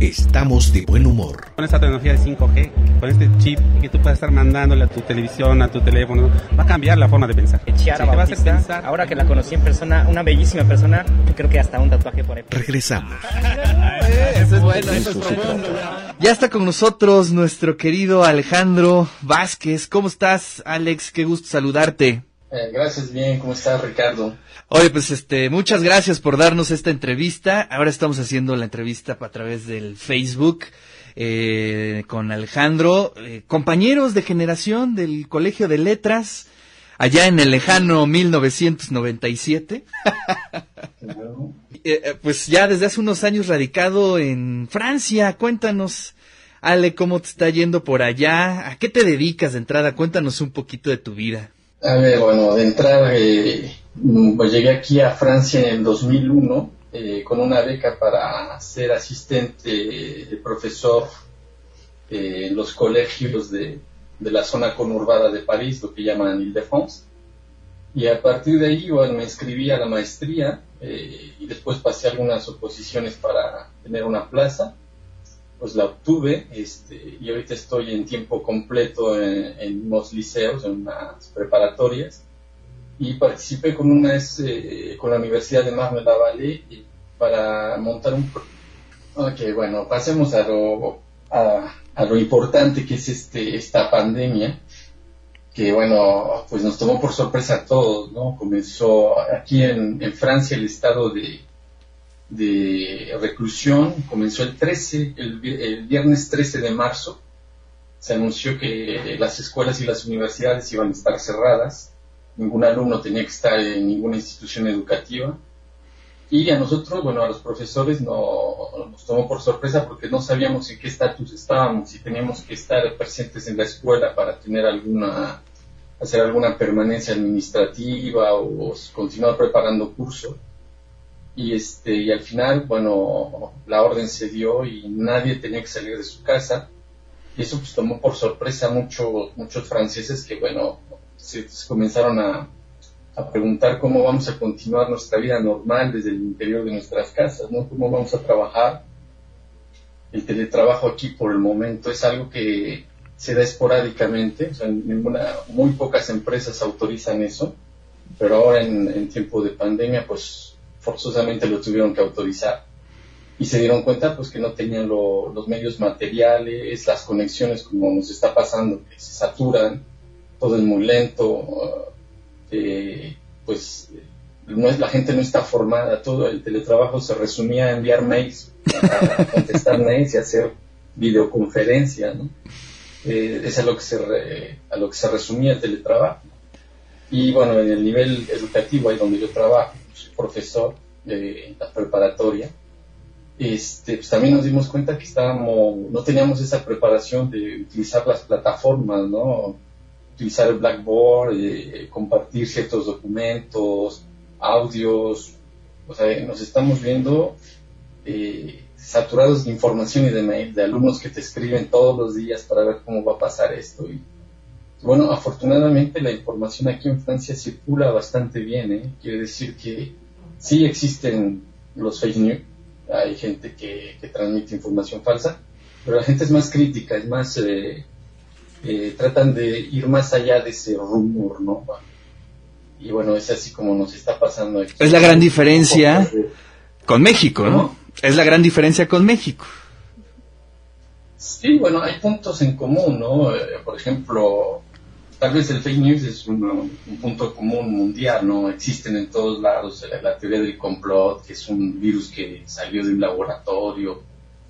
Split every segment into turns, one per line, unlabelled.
estamos de buen humor.
Con esta tecnología de 5G, con este chip que tú puedes estar mandándole a tu televisión, a tu teléfono, va a cambiar la forma de pensar.
Chiara Bautista, ahora que la conocí en persona, una bellísima persona, creo que hasta un tatuaje por ahí.
Regresamos.
Eso es bueno, eso es profundo. Ya está con nosotros nuestro querido Alejandro Vázquez. ¿Cómo estás, Alex? Qué gusto saludarte.
Eh, gracias, bien. ¿Cómo estás, Ricardo?
Oye, pues este, muchas gracias por darnos esta entrevista. Ahora estamos haciendo la entrevista a través del Facebook eh, con Alejandro, eh, compañeros de generación del Colegio de Letras, allá en el lejano 1997. Eh, eh, pues ya desde hace unos años radicado en Francia. Cuéntanos, Ale, cómo te está yendo por allá. ¿A qué te dedicas de entrada? Cuéntanos un poquito de tu vida.
A ver, bueno, de entrada, eh, mm, pues llegué aquí a Francia en el 2001 eh, con una beca para ser asistente profesor eh, en los colegios de, de la zona conurbada de París, lo que llaman Ile-de-France. Y a partir de ahí, bueno, me inscribí a la maestría eh, y después pasé algunas oposiciones para tener una plaza. Pues la obtuve este, y ahorita estoy en tiempo completo en, en unos liceos, en unas preparatorias. Y participé con, una, eh, con la Universidad de Marne-la-Vallée y- para montar un... Ok, bueno, pasemos a lo, a, a lo importante que es este, esta pandemia que bueno, pues nos tomó por sorpresa a todos, ¿no? Comenzó aquí en, en Francia el estado de, de reclusión, comenzó el 13, el, vi- el viernes 13 de marzo, se anunció que las escuelas y las universidades iban a estar cerradas, ningún alumno tenía que estar en ninguna institución educativa, y a nosotros, bueno, a los profesores no, nos tomó por sorpresa porque no sabíamos en qué estatus estábamos, si teníamos que estar presentes en la escuela para tener alguna, hacer alguna permanencia administrativa o, continuar preparando curso. Y este, y al final, bueno, la orden se dio y nadie tenía que salir de su casa. Y eso pues tomó por sorpresa a muchos, muchos franceses que, bueno, se, comenzaron a, a preguntar cómo vamos a continuar nuestra vida normal desde el interior de nuestras casas, ¿no? Cómo vamos a trabajar. El teletrabajo aquí por el momento es algo que se da esporádicamente, o sea, ninguna, muy pocas empresas autorizan eso, pero ahora en, en tiempo de pandemia, pues forzosamente lo tuvieron que autorizar y se dieron cuenta pues que no tenían lo- los medios materiales, las conexiones como nos está pasando, que se saturan, todo es muy lento, eh, pues no es, la gente no está formada, todo el teletrabajo se resumía a enviar mails, a contestar mails y hacer videoconferencia, ¿no? Eh, es a lo que se re- a lo que se resumía el teletrabajo. Y bueno, en el nivel educativo, ahí donde yo trabajo, profesor de la preparatoria, este, pues también nos dimos cuenta que estábamos, no teníamos esa preparación de utilizar las plataformas, ¿no? Utilizar el Blackboard, eh, compartir ciertos documentos, audios, o sea, nos estamos viendo eh, saturados de información y de mail, de alumnos que te escriben todos los días para ver cómo va a pasar esto. Y, bueno, afortunadamente la información aquí en Francia circula bastante bien, ¿eh? Quiere decir que sí existen los fake news, hay gente que, que transmite información falsa, pero la gente es más crítica, es más, eh, eh, tratan de ir más allá de ese rumor, ¿no? Y bueno, es así como nos está pasando aquí.
Es la gran diferencia
de-
con México, ¿no? Es la gran diferencia con México.
Sí, bueno, hay puntos en común, ¿no? Eh, por ejemplo, tal vez el fake news es un, un punto común mundial, ¿no? Existen en todos lados eh, la teoría del complot, que es un virus que salió de un laboratorio.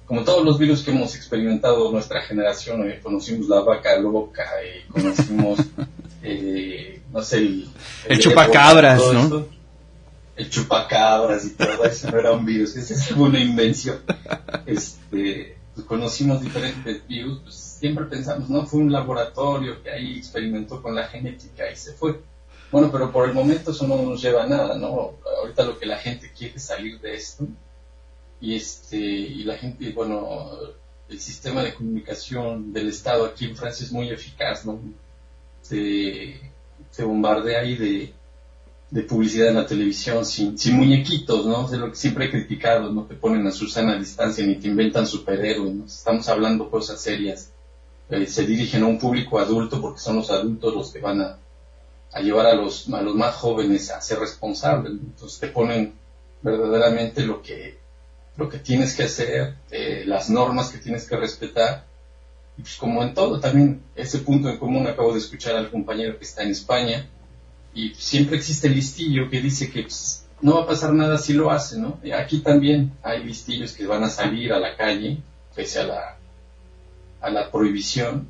Como todos los virus que hemos experimentado nuestra generación, eh, conocimos la vaca loca, eh, conocimos, eh, no sé, el,
El chupacabras, ¿no?
El chupacabras y todo eso no era un virus, esa es una invención. Este, pues conocimos diferentes virus, pues siempre pensamos, no, fue un laboratorio que ahí experimentó con la genética y se fue. Bueno, pero por el momento eso no nos lleva a nada, ¿no? Ahorita lo que la gente quiere es salir de esto y este y la gente, bueno, el sistema de comunicación del Estado aquí en Francia es muy eficaz, ¿no? Se, se bombardea ahí de, de publicidad en la televisión sin, sin muñequitos, ¿no? Es lo que siempre he criticado, no te ponen a Susana a distancia ni te inventan superhéroes, ¿no? Estamos hablando cosas serias. Eh, se dirigen a un público adulto porque son los adultos los que van a, llevar a los, a los más jóvenes a ser responsables. Entonces te ponen verdaderamente lo que, lo que tienes que hacer, eh, las normas que tienes que respetar. Y pues como en todo, también ese punto en común acabo de escuchar al compañero que está en España, y siempre existe el listillo que dice que pues, no va a pasar nada si lo hace, ¿no? aquí también hay listillos que van a salir a la calle, pese a la, a la prohibición,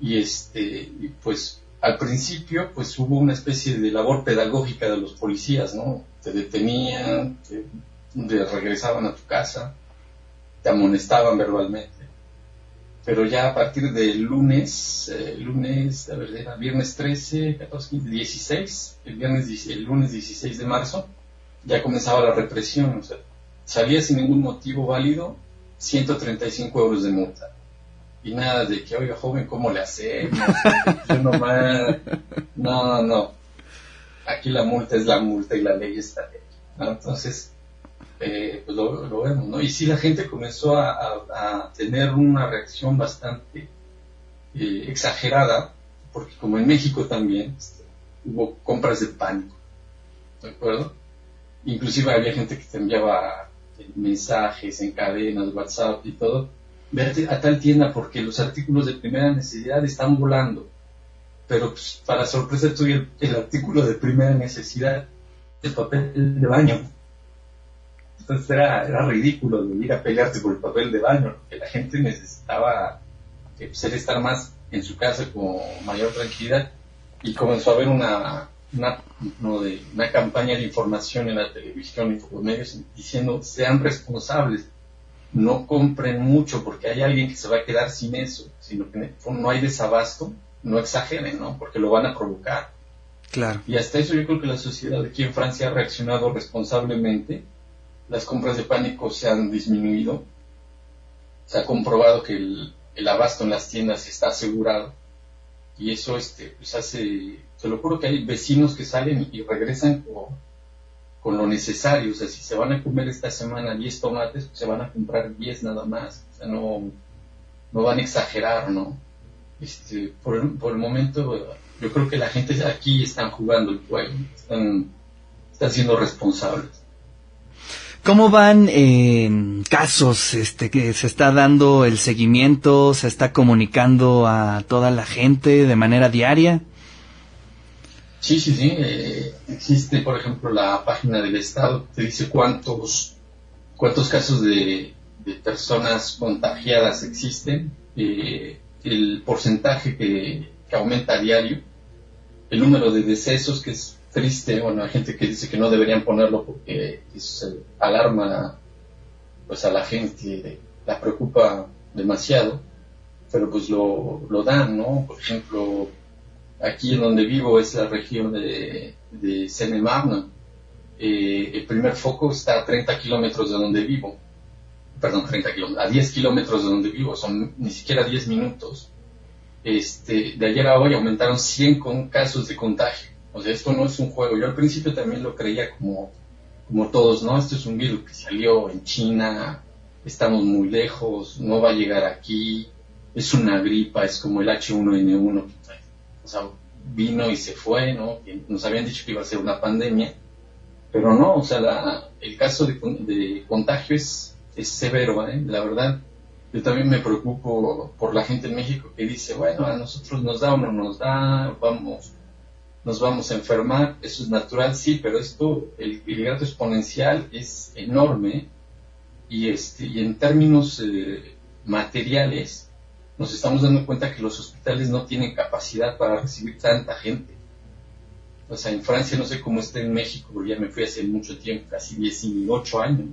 y este, pues al principio pues hubo una especie de labor pedagógica de los policías, ¿no? Te detenían, te, te regresaban a tu casa, te amonestaban verbalmente pero ya a partir del lunes, eh, lunes, a ver, viernes 13, 14, 15, 16, el, viernes, el lunes 16 de marzo, ya comenzaba la represión, o sea, salía sin ningún motivo válido 135 euros de multa. Y nada de que, oiga, joven, ¿cómo le hacemos? Yo nomás, no, no, aquí la multa es la multa y la ley está ¿no? Entonces, eh, pues lo, vemos, ¿no? Y sí la gente comenzó a, tener una reacción bastante eh, exagerada, porque como en México también este, hubo compras de pánico, ¿de acuerdo? Inclusive había gente que te enviaba eh, mensajes en cadenas, WhatsApp y todo, vete a tal tienda porque los artículos de primera necesidad están volando. Pero pues, para sorpresa tuya, el, el artículo de primera necesidad, el papel de baño entonces era, era ridículo de ir a pelearte por el papel de baño, que la gente necesitaba eh, pues, estar más en su casa con mayor tranquilidad y comenzó a haber una, una, de, una campaña de información en la televisión y los medios diciendo sean responsables, no compren mucho porque hay alguien que se va a quedar sin eso, sino que no hay desabasto, no exageren, ¿no? Porque lo van a provocar.
Claro.
Y hasta eso yo creo que la sociedad aquí en Francia ha reaccionado responsablemente las compras de pánico se han disminuido. Se ha comprobado que el, abasto en las tiendas está asegurado. Y eso este, pues hace, te lo juro que hay vecinos que salen y regresan con, lo necesario. O sea, si se van a comer esta semana 10 tomates, pues se van a comprar 10 nada más. O sea, no, no van a exagerar, ¿no? Este, por, el, por el momento, yo creo que la gente aquí están jugando el juego, están, están siendo responsables.
¿Cómo van eh, casos este, que se está dando el seguimiento, se está comunicando a toda la gente de manera diaria?
Sí, sí, sí. Eh, existe, por ejemplo, la página del Estado que dice cuántos, cuántos casos de, personas contagiadas existen, eh, el porcentaje que, que aumenta a diario, el número de decesos, que es triste, bueno, hay gente que dice que no deberían ponerlo porque eso alarma pues a la gente, la preocupa demasiado, pero pues lo, lo dan, ¿no? Por ejemplo, aquí en donde vivo es la región de, de eh, el primer foco está a 30 kilómetros de donde vivo, perdón, 30 kilómetros, a 10 kilómetros de donde vivo, son ni siquiera 10 minutos. Este, de ayer a hoy aumentaron 100 con casos de contagio. O sea, esto no es un juego. Yo al principio también lo creía como, como todos, ¿no? Esto es un virus que salió en China, estamos muy lejos, no va a llegar aquí, es una gripa, es como el H1N1, o sea, vino y se fue, ¿no? Nos habían dicho que iba a ser una pandemia, pero no, o sea, el caso de, contagio es, es severo, ¿eh? La verdad, yo también me preocupo por la gente en México que dice, bueno, a nosotros nos da o no nos da, vamos nos vamos a enfermar, eso es natural, sí, pero esto, el, el exponencial es enorme y, este, y en términos eh, materiales nos estamos dando cuenta que los hospitales no tienen capacidad para recibir tanta gente. O sea, en Francia no sé cómo está en México, porque ya me fui hace mucho tiempo, casi 18 años.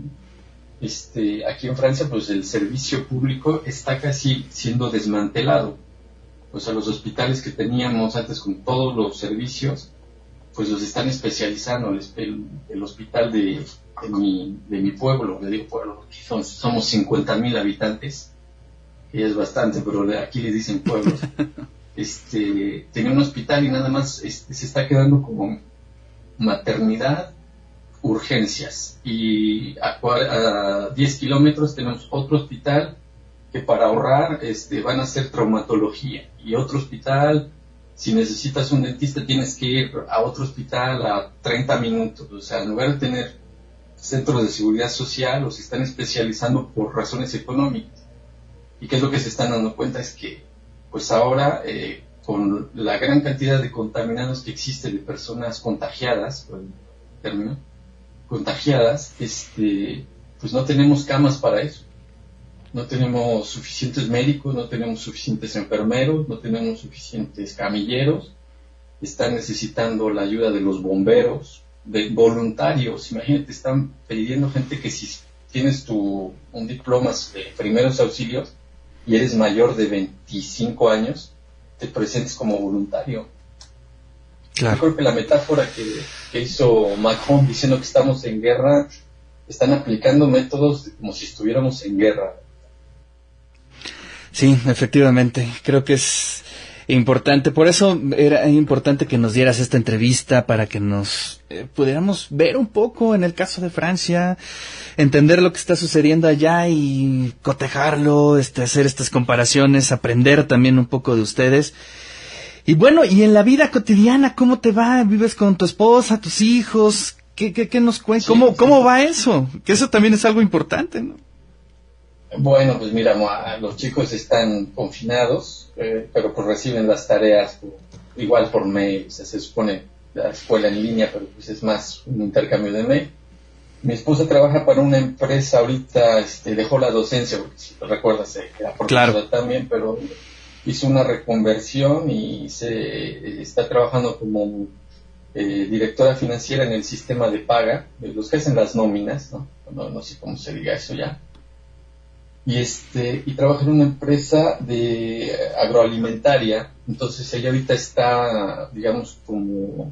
Este, aquí en Francia, pues el servicio público está casi siendo desmantelado pues a los hospitales que teníamos antes con todos los servicios, pues los están especializando. El, el, hospital de, de, mi, de mi pueblo, le digo pueblo, son, somos 50 mil habitantes, que es bastante, pero aquí les dicen pueblos. este, tenía un hospital y nada más este, se está quedando como maternidad, urgencias. Y a, a 10 kilómetros tenemos otro hospital que para ahorrar este, van a hacer traumatología. Y otro hospital, si necesitas un dentista, tienes que ir a otro hospital a 30 minutos. O sea, en lugar de tener centros de seguridad social, los están especializando por razones económicas. ¿Y qué es lo que se están dando cuenta? Es que, pues ahora, eh, con la gran cantidad de contaminados que existe de personas contagiadas, por contagiadas, este, pues no tenemos camas para eso. No tenemos suficientes médicos, no tenemos suficientes enfermeros, no tenemos suficientes camilleros. Están necesitando la ayuda de los bomberos, de voluntarios. Imagínate, están pidiendo gente que si tienes tu, un diploma de primeros auxilios y eres mayor de 25 años, te presentes como voluntario. Yo creo que la metáfora que, que hizo Macron diciendo que estamos en guerra, están aplicando métodos como si estuviéramos en guerra.
Sí, efectivamente. Creo que es importante. Por eso era importante que nos dieras esta entrevista para que nos eh, pudiéramos ver un poco en el caso de Francia, entender lo que está sucediendo allá y cotejarlo, este, hacer estas comparaciones, aprender también un poco de ustedes. Y bueno, y en la vida cotidiana, ¿cómo te va? ¿Vives con tu esposa, tus hijos? ¿Qué, qué, qué nos cuentas? ¿Cómo, ¿Cómo va eso? Que eso también es algo importante, ¿no?
Bueno, pues mira, los chicos están confinados, eh, pero pues reciben las tareas igual por mail, o sea, se supone la escuela en línea, pero pues es más un intercambio de mail. Mi esposa trabaja para una empresa ahorita, este, dejó la docencia, porque si te recuerdas, eh, era
Claro.
también, pero hizo una reconversión y se está trabajando como eh, directora financiera en el sistema de paga, de los que hacen las nóminas, ¿no? No, no sé cómo se diga eso ya y este y trabaja en una empresa de agroalimentaria. Entonces ella ahorita está digamos como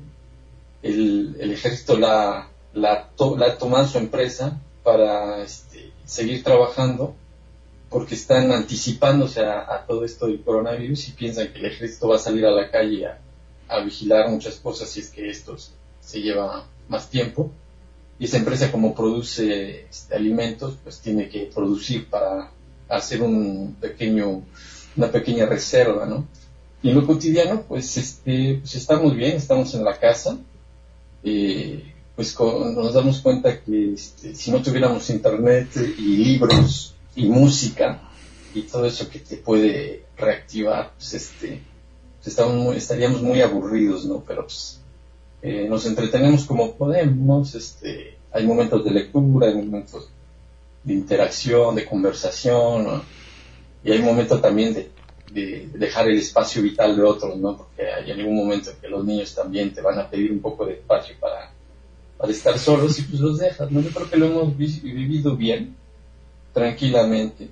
el, el ejército la la, to- la ha tomado su empresa para este, seguir trabajando porque están anticipándose a, a todo esto del coronavirus y piensan que el ejército va a salir a la calle a, a vigilar muchas cosas si es que esto se lleva más tiempo y esa empresa como produce este, alimentos, pues tiene que producir para hacer un pequeño, una pequeña reserva, ¿no? Y en lo cotidiano, pues, este, pues estamos bien, estamos en la casa, eh, pues nos damos cuenta que este, si no tuviéramos internet y libros y música y todo eso que te puede reactivar, pues este, pues estamos muy- estaríamos muy aburridos, ¿no? Pero pues eh, nos entretenemos como podemos, este, hay momentos de lectura, hay momentos de interacción, de conversación, y hay momentos también de, de dejar el espacio vital de otros, ¿no? Porque hay algún momento en que los niños también te van a pedir un poco de espacio para, estar solos y pues los dejas, ¿no? Yo creo que lo hemos vi- vivido bien, tranquilamente,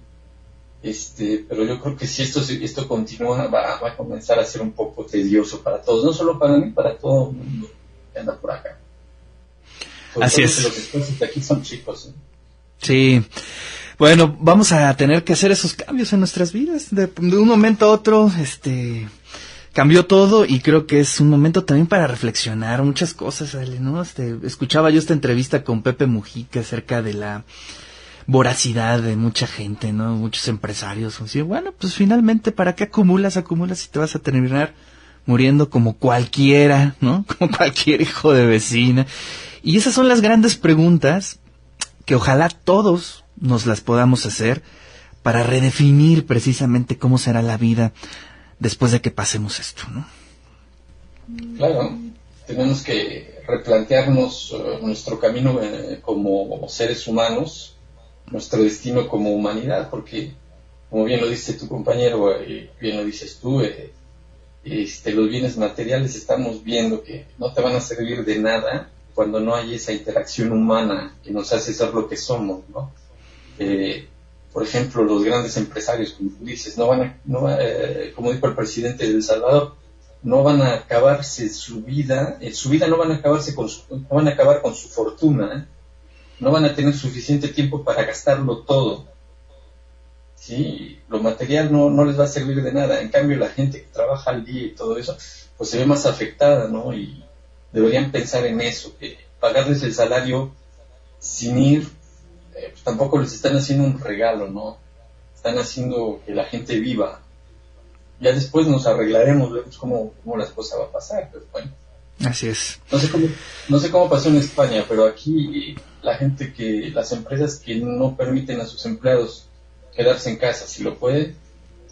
este, pero yo creo que si esto, se- esto continúa va, va a comenzar a ser un poco tedioso para todos, no solo para mí, para todo el mundo que anda por acá. Sobre
Así es.
Los de aquí son chicos, ¿no?
Sí. Bueno, vamos a tener que hacer esos cambios en nuestras vidas. De, de un momento a otro, este, cambió todo y creo que es un momento también para reflexionar muchas cosas, Ale, ¿no? Este, escuchaba yo esta entrevista con Pepe Mujica acerca de la voracidad de mucha gente, ¿no? Muchos empresarios. Así, bueno, pues finalmente, ¿para qué acumulas, acumulas y te vas a terminar muriendo como cualquiera, ¿no? Como cualquier hijo de vecina. Y esas son las grandes preguntas que ojalá todos nos las podamos hacer para redefinir precisamente cómo será la vida después de que pasemos esto, ¿no?
Claro, tenemos que replantearnos eh, nuestro camino eh, como seres humanos, nuestro destino como humanidad, porque como bien lo dice tu compañero, eh, bien lo dices tú, eh, este, los bienes materiales estamos viendo que no te van a servir de nada cuando no hay esa interacción humana que nos hace ser lo que somos, ¿no? Eh, por ejemplo, los grandes empresarios, como tú dices, no van a, no eh, como dijo el presidente de El Salvador, no van a acabarse su vida, en su vida no van a acabarse con su, no van a acabar con su fortuna, ¿eh? no van a tener suficiente tiempo para gastarlo todo. Sí, lo material no, no les va a servir de nada. En cambio, la gente que trabaja al día y todo eso, pues se ve más afectada, ¿no? Y, deberían pensar en eso, que pagarles el salario sin ir, eh, pues tampoco les están haciendo un regalo, ¿no? Están haciendo que la gente viva. Ya después nos arreglaremos, vemos cómo, cómo las cosas va a pasar, pero bueno.
Así es.
No sé cómo, no sé cómo pasó en España, pero aquí la gente que, las empresas que no permiten a sus empleados quedarse en casa si lo pueden,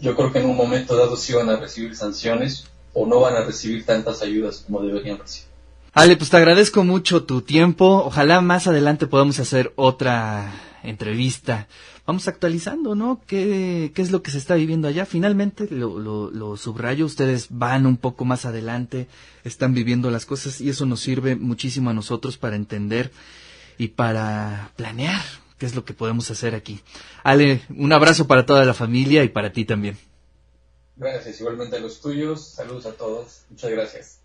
yo creo que en un momento dado sí van a recibir sanciones o no van a recibir tantas ayudas como deberían recibir.
Ale, pues te agradezco mucho tu tiempo. Ojalá más adelante podamos hacer otra entrevista. Vamos actualizando, ¿no? ¿Qué, qué es lo que se está viviendo allá? Finalmente, lo, lo, lo, subrayo, ustedes van un poco más adelante, están viviendo las cosas y eso nos sirve muchísimo a nosotros para entender y para planear qué es lo que podemos hacer aquí. Ale, un abrazo para toda la familia y para ti también.
Gracias, igualmente a los tuyos. Saludos a todos. Muchas gracias.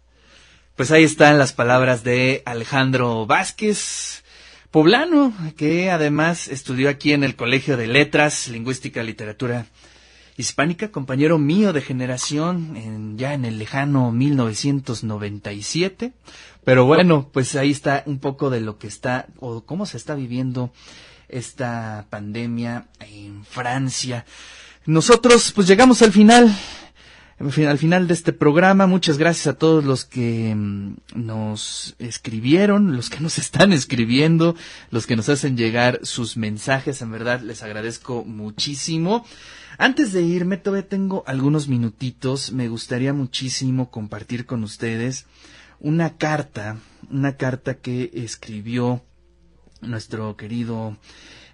Pues ahí están las palabras de Alejandro Vázquez, poblano, que además estudió aquí en el Colegio de Letras, Lingüística, Literatura Hispánica, compañero mío de generación, en, ya en el lejano 1997. Pero bueno, pues ahí está un poco de lo que está, o cómo se está viviendo esta pandemia en Francia. Nosotros pues llegamos al final al final de este programa. Muchas gracias a todos los que mm, nos escribieron, los que nos están escribiendo, los que nos hacen llegar sus mensajes. En verdad les agradezco muchísimo. Antes de irme, todavía tengo algunos minutitos. Me gustaría muchísimo compartir con ustedes una carta, una carta que escribió nuestro querido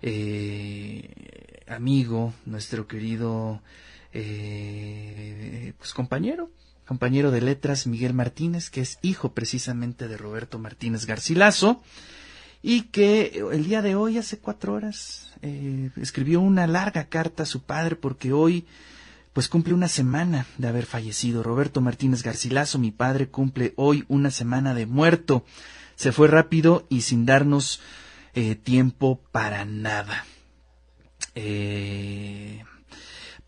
eh, amigo, nuestro querido eh, pues compañero, compañero de letras Miguel Martínez, que es hijo precisamente de Roberto Martínez Garcilaso, y que el día de hoy, hace cuatro horas, eh, escribió una larga carta a su padre porque hoy pues cumple una semana de haber fallecido. Roberto Martínez Garcilaso, mi padre, cumple hoy una semana de muerto. Se fue rápido y sin darnos eh, tiempo para nada. Eh,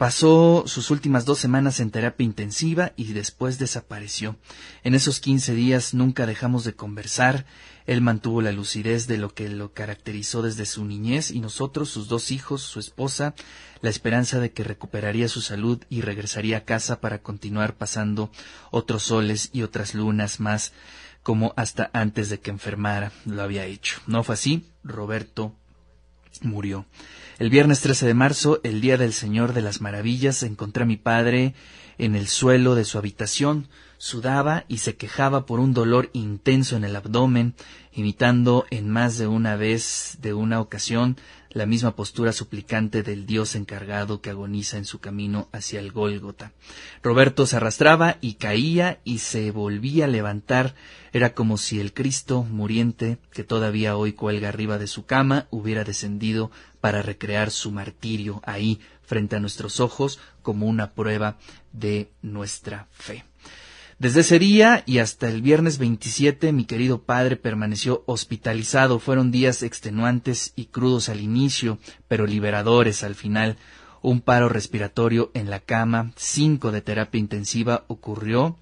Pasó sus últimas dos semanas en terapia intensiva y después desapareció. En esos quince días nunca dejamos de conversar. Él mantuvo la lucidez de lo que lo caracterizó desde su niñez y nosotros, sus dos hijos, su esposa, la esperanza de que recuperaría su salud y regresaría a casa para continuar pasando otros soles y otras lunas más como hasta antes de que enfermara lo había hecho. No fue así. Roberto murió. El viernes 13 de marzo, el día del Señor de las Maravillas, encontré a mi padre en el suelo de su habitación, sudaba y se quejaba por un dolor intenso en el abdomen, imitando en más de una vez de una ocasión la misma postura suplicante del Dios encargado que agoniza en su camino hacia el Gólgota. Roberto se arrastraba y caía y se volvía a levantar. Era como si el Cristo muriente, que todavía hoy cuelga arriba de su cama, hubiera descendido para recrear su martirio ahí frente a nuestros ojos como una prueba de nuestra fe. Desde ese día y hasta el viernes 27 mi querido padre permaneció hospitalizado. Fueron días extenuantes y crudos al inicio, pero liberadores al final. Un paro respiratorio en la cama, cinco de terapia intensiva ocurrió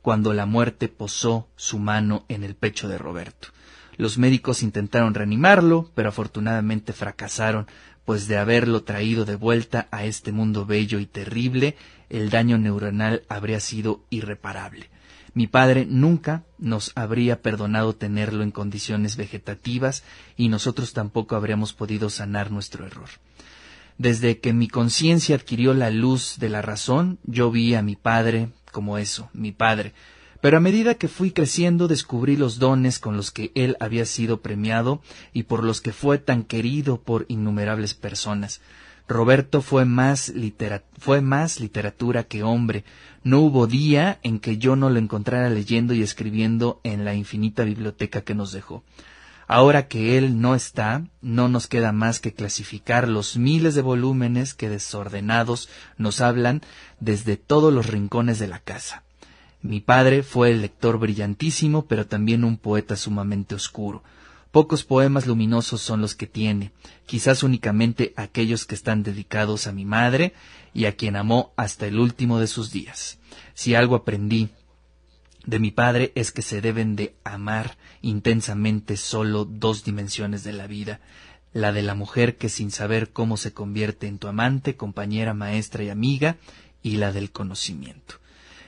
cuando la muerte posó su mano en el pecho de Roberto. Los médicos intentaron reanimarlo, pero afortunadamente fracasaron, pues de haberlo traído de vuelta a este mundo bello y terrible, el daño neuronal habría sido irreparable. Mi padre nunca nos habría perdonado tenerlo en condiciones vegetativas y nosotros tampoco habríamos podido sanar nuestro error. Desde que mi conciencia adquirió la luz de la razón, yo vi a mi padre como eso, mi padre, pero a medida que fui creciendo descubrí los dones con los que él había sido premiado y por los que fue tan querido por innumerables personas. Roberto fue más, fue más literatura que hombre. No hubo día en que yo no lo encontrara leyendo y escribiendo en la infinita biblioteca que nos dejó. Ahora que él no está, no nos queda más que clasificar los miles de volúmenes que desordenados nos hablan desde todos los rincones de la casa. Mi padre fue el lector brillantísimo, pero también un poeta sumamente oscuro. Pocos poemas luminosos son los que tiene, quizás únicamente aquellos que están dedicados a mi madre y a quien amó hasta el último de sus días. Si algo aprendí de mi padre es que se deben de amar intensamente solo dos dimensiones de la vida, la de la mujer que sin saber cómo se convierte en tu amante, compañera, maestra y amiga, y la del conocimiento.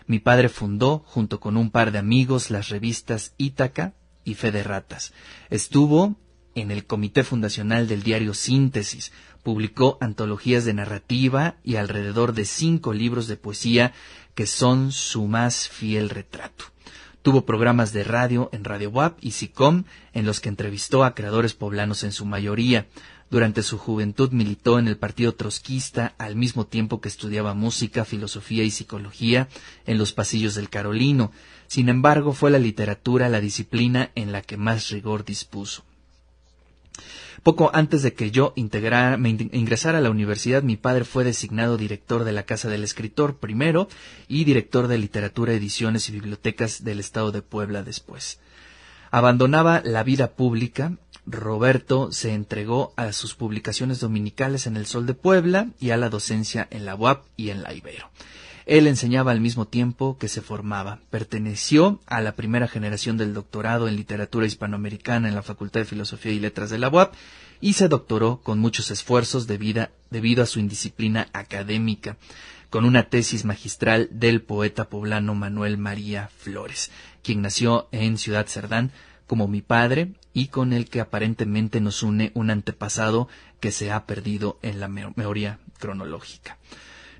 Mi padre fundó, junto con un par de amigos, las revistas Ítaca y Fe de Ratas. Estuvo en el comité fundacional del diario Síntesis, publicó antologías de narrativa y alrededor de cinco libros de poesía que son su más fiel retrato. Tuvo programas de radio en Radio WAP y SICOM en los que entrevistó a creadores poblanos en su mayoría. Durante su juventud militó en el Partido Trotskista al mismo tiempo que estudiaba música, filosofía y psicología en los pasillos del Carolino. Sin embargo, fue la literatura la disciplina en la que más rigor dispuso. Poco antes de que yo me ingresara a la universidad, mi padre fue designado director de la Casa del Escritor primero y director de Literatura, Ediciones y Bibliotecas del Estado de Puebla después. Abandonaba la vida pública, Roberto se entregó a sus publicaciones dominicales en El Sol de Puebla y a la docencia en la UAP y en la Ibero. Él enseñaba al mismo tiempo que se formaba. Perteneció a la primera generación del doctorado en literatura hispanoamericana en la Facultad de Filosofía y Letras de la UAP y se doctoró con muchos esfuerzos debido a su indisciplina académica, con una tesis magistral del poeta poblano Manuel María Flores, quien nació en Ciudad Cerdán como mi padre y con el que aparentemente nos une un antepasado que se ha perdido en la memoria cronológica.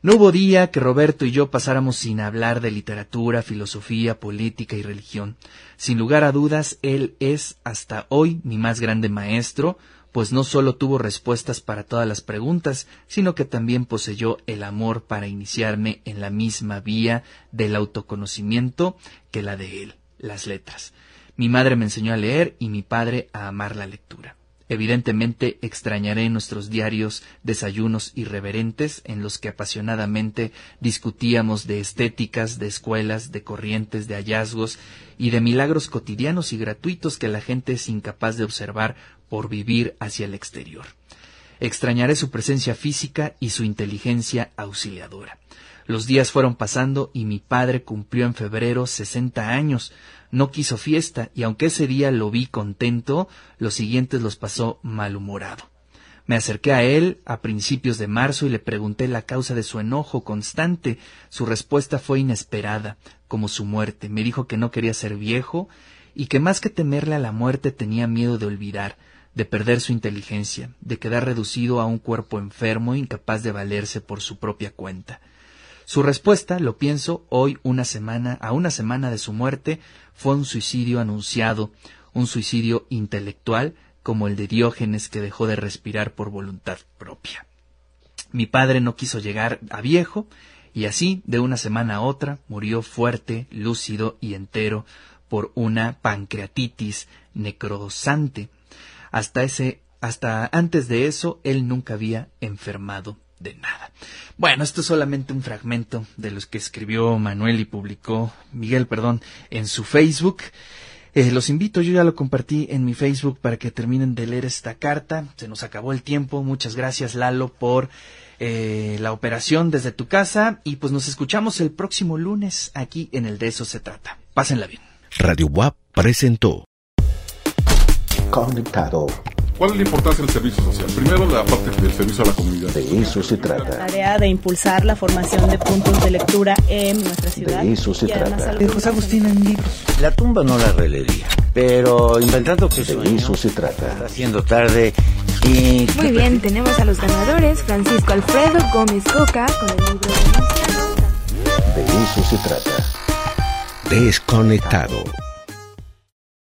No hubo día que Roberto y yo pasáramos sin hablar de literatura, filosofía, política y religión. Sin lugar a dudas, él es hasta hoy mi más grande maestro, pues no solo tuvo respuestas para todas las preguntas, sino que también poseyó el amor para iniciarme en la misma vía del autoconocimiento que la de él, las letras. Mi madre me enseñó a leer y mi padre a amar la lectura. Evidentemente extrañaré nuestros diarios desayunos irreverentes en los que apasionadamente discutíamos de estéticas, de escuelas, de corrientes, de hallazgos y de milagros cotidianos y gratuitos que la gente es incapaz de observar por vivir hacia el exterior. Extrañaré su presencia física y su inteligencia auxiliadora. Los días fueron pasando y mi padre cumplió en febrero sesenta años, no quiso fiesta y aunque ese día lo vi contento, los siguientes los pasó malhumorado. Me acerqué a él a principios de marzo y le pregunté la causa de su enojo constante. Su respuesta fue inesperada, como su muerte. Me dijo que no quería ser viejo y que más que temerle a la muerte tenía miedo de olvidar, de perder su inteligencia, de quedar reducido a un cuerpo enfermo incapaz de valerse por su propia cuenta. Su respuesta, lo pienso, hoy una semana, a una semana de su muerte, fue un suicidio anunciado, un suicidio intelectual como el de Diógenes que dejó de respirar por voluntad propia. Mi padre no quiso llegar a viejo, y así, de una semana a otra, murió fuerte, lúcido y entero por una pancreatitis necrosante. Hasta ese, hasta antes de eso, él nunca había enfermado de nada. Bueno, esto es solamente un fragmento de los que escribió Manuel y publicó Miguel, perdón, en su Facebook. Eh, los invito, yo ya lo compartí en mi Facebook para que terminen de leer esta carta. Se nos acabó el tiempo. Muchas gracias, Lalo, por eh, la operación desde tu casa. Y pues nos escuchamos el próximo lunes aquí en el De Eso Se Trata. Pásenla bien.
Radio WAP presentó
Conectado
¿Cuál es la importancia del servicio social? Primero, la parte del servicio a la comunidad.
De eso se trata.
La tarea de impulsar la formación de puntos de lectura en nuestra ciudad.
De eso se trata.
De José Agustín en libros.
La tumba no la releería, pero inventando que
De eso se trata.
Está haciendo tarde y...
Muy bien, tenemos a los ganadores. Francisco Alfredo Gómez Coca con el libro de
De eso se trata.
Desconectado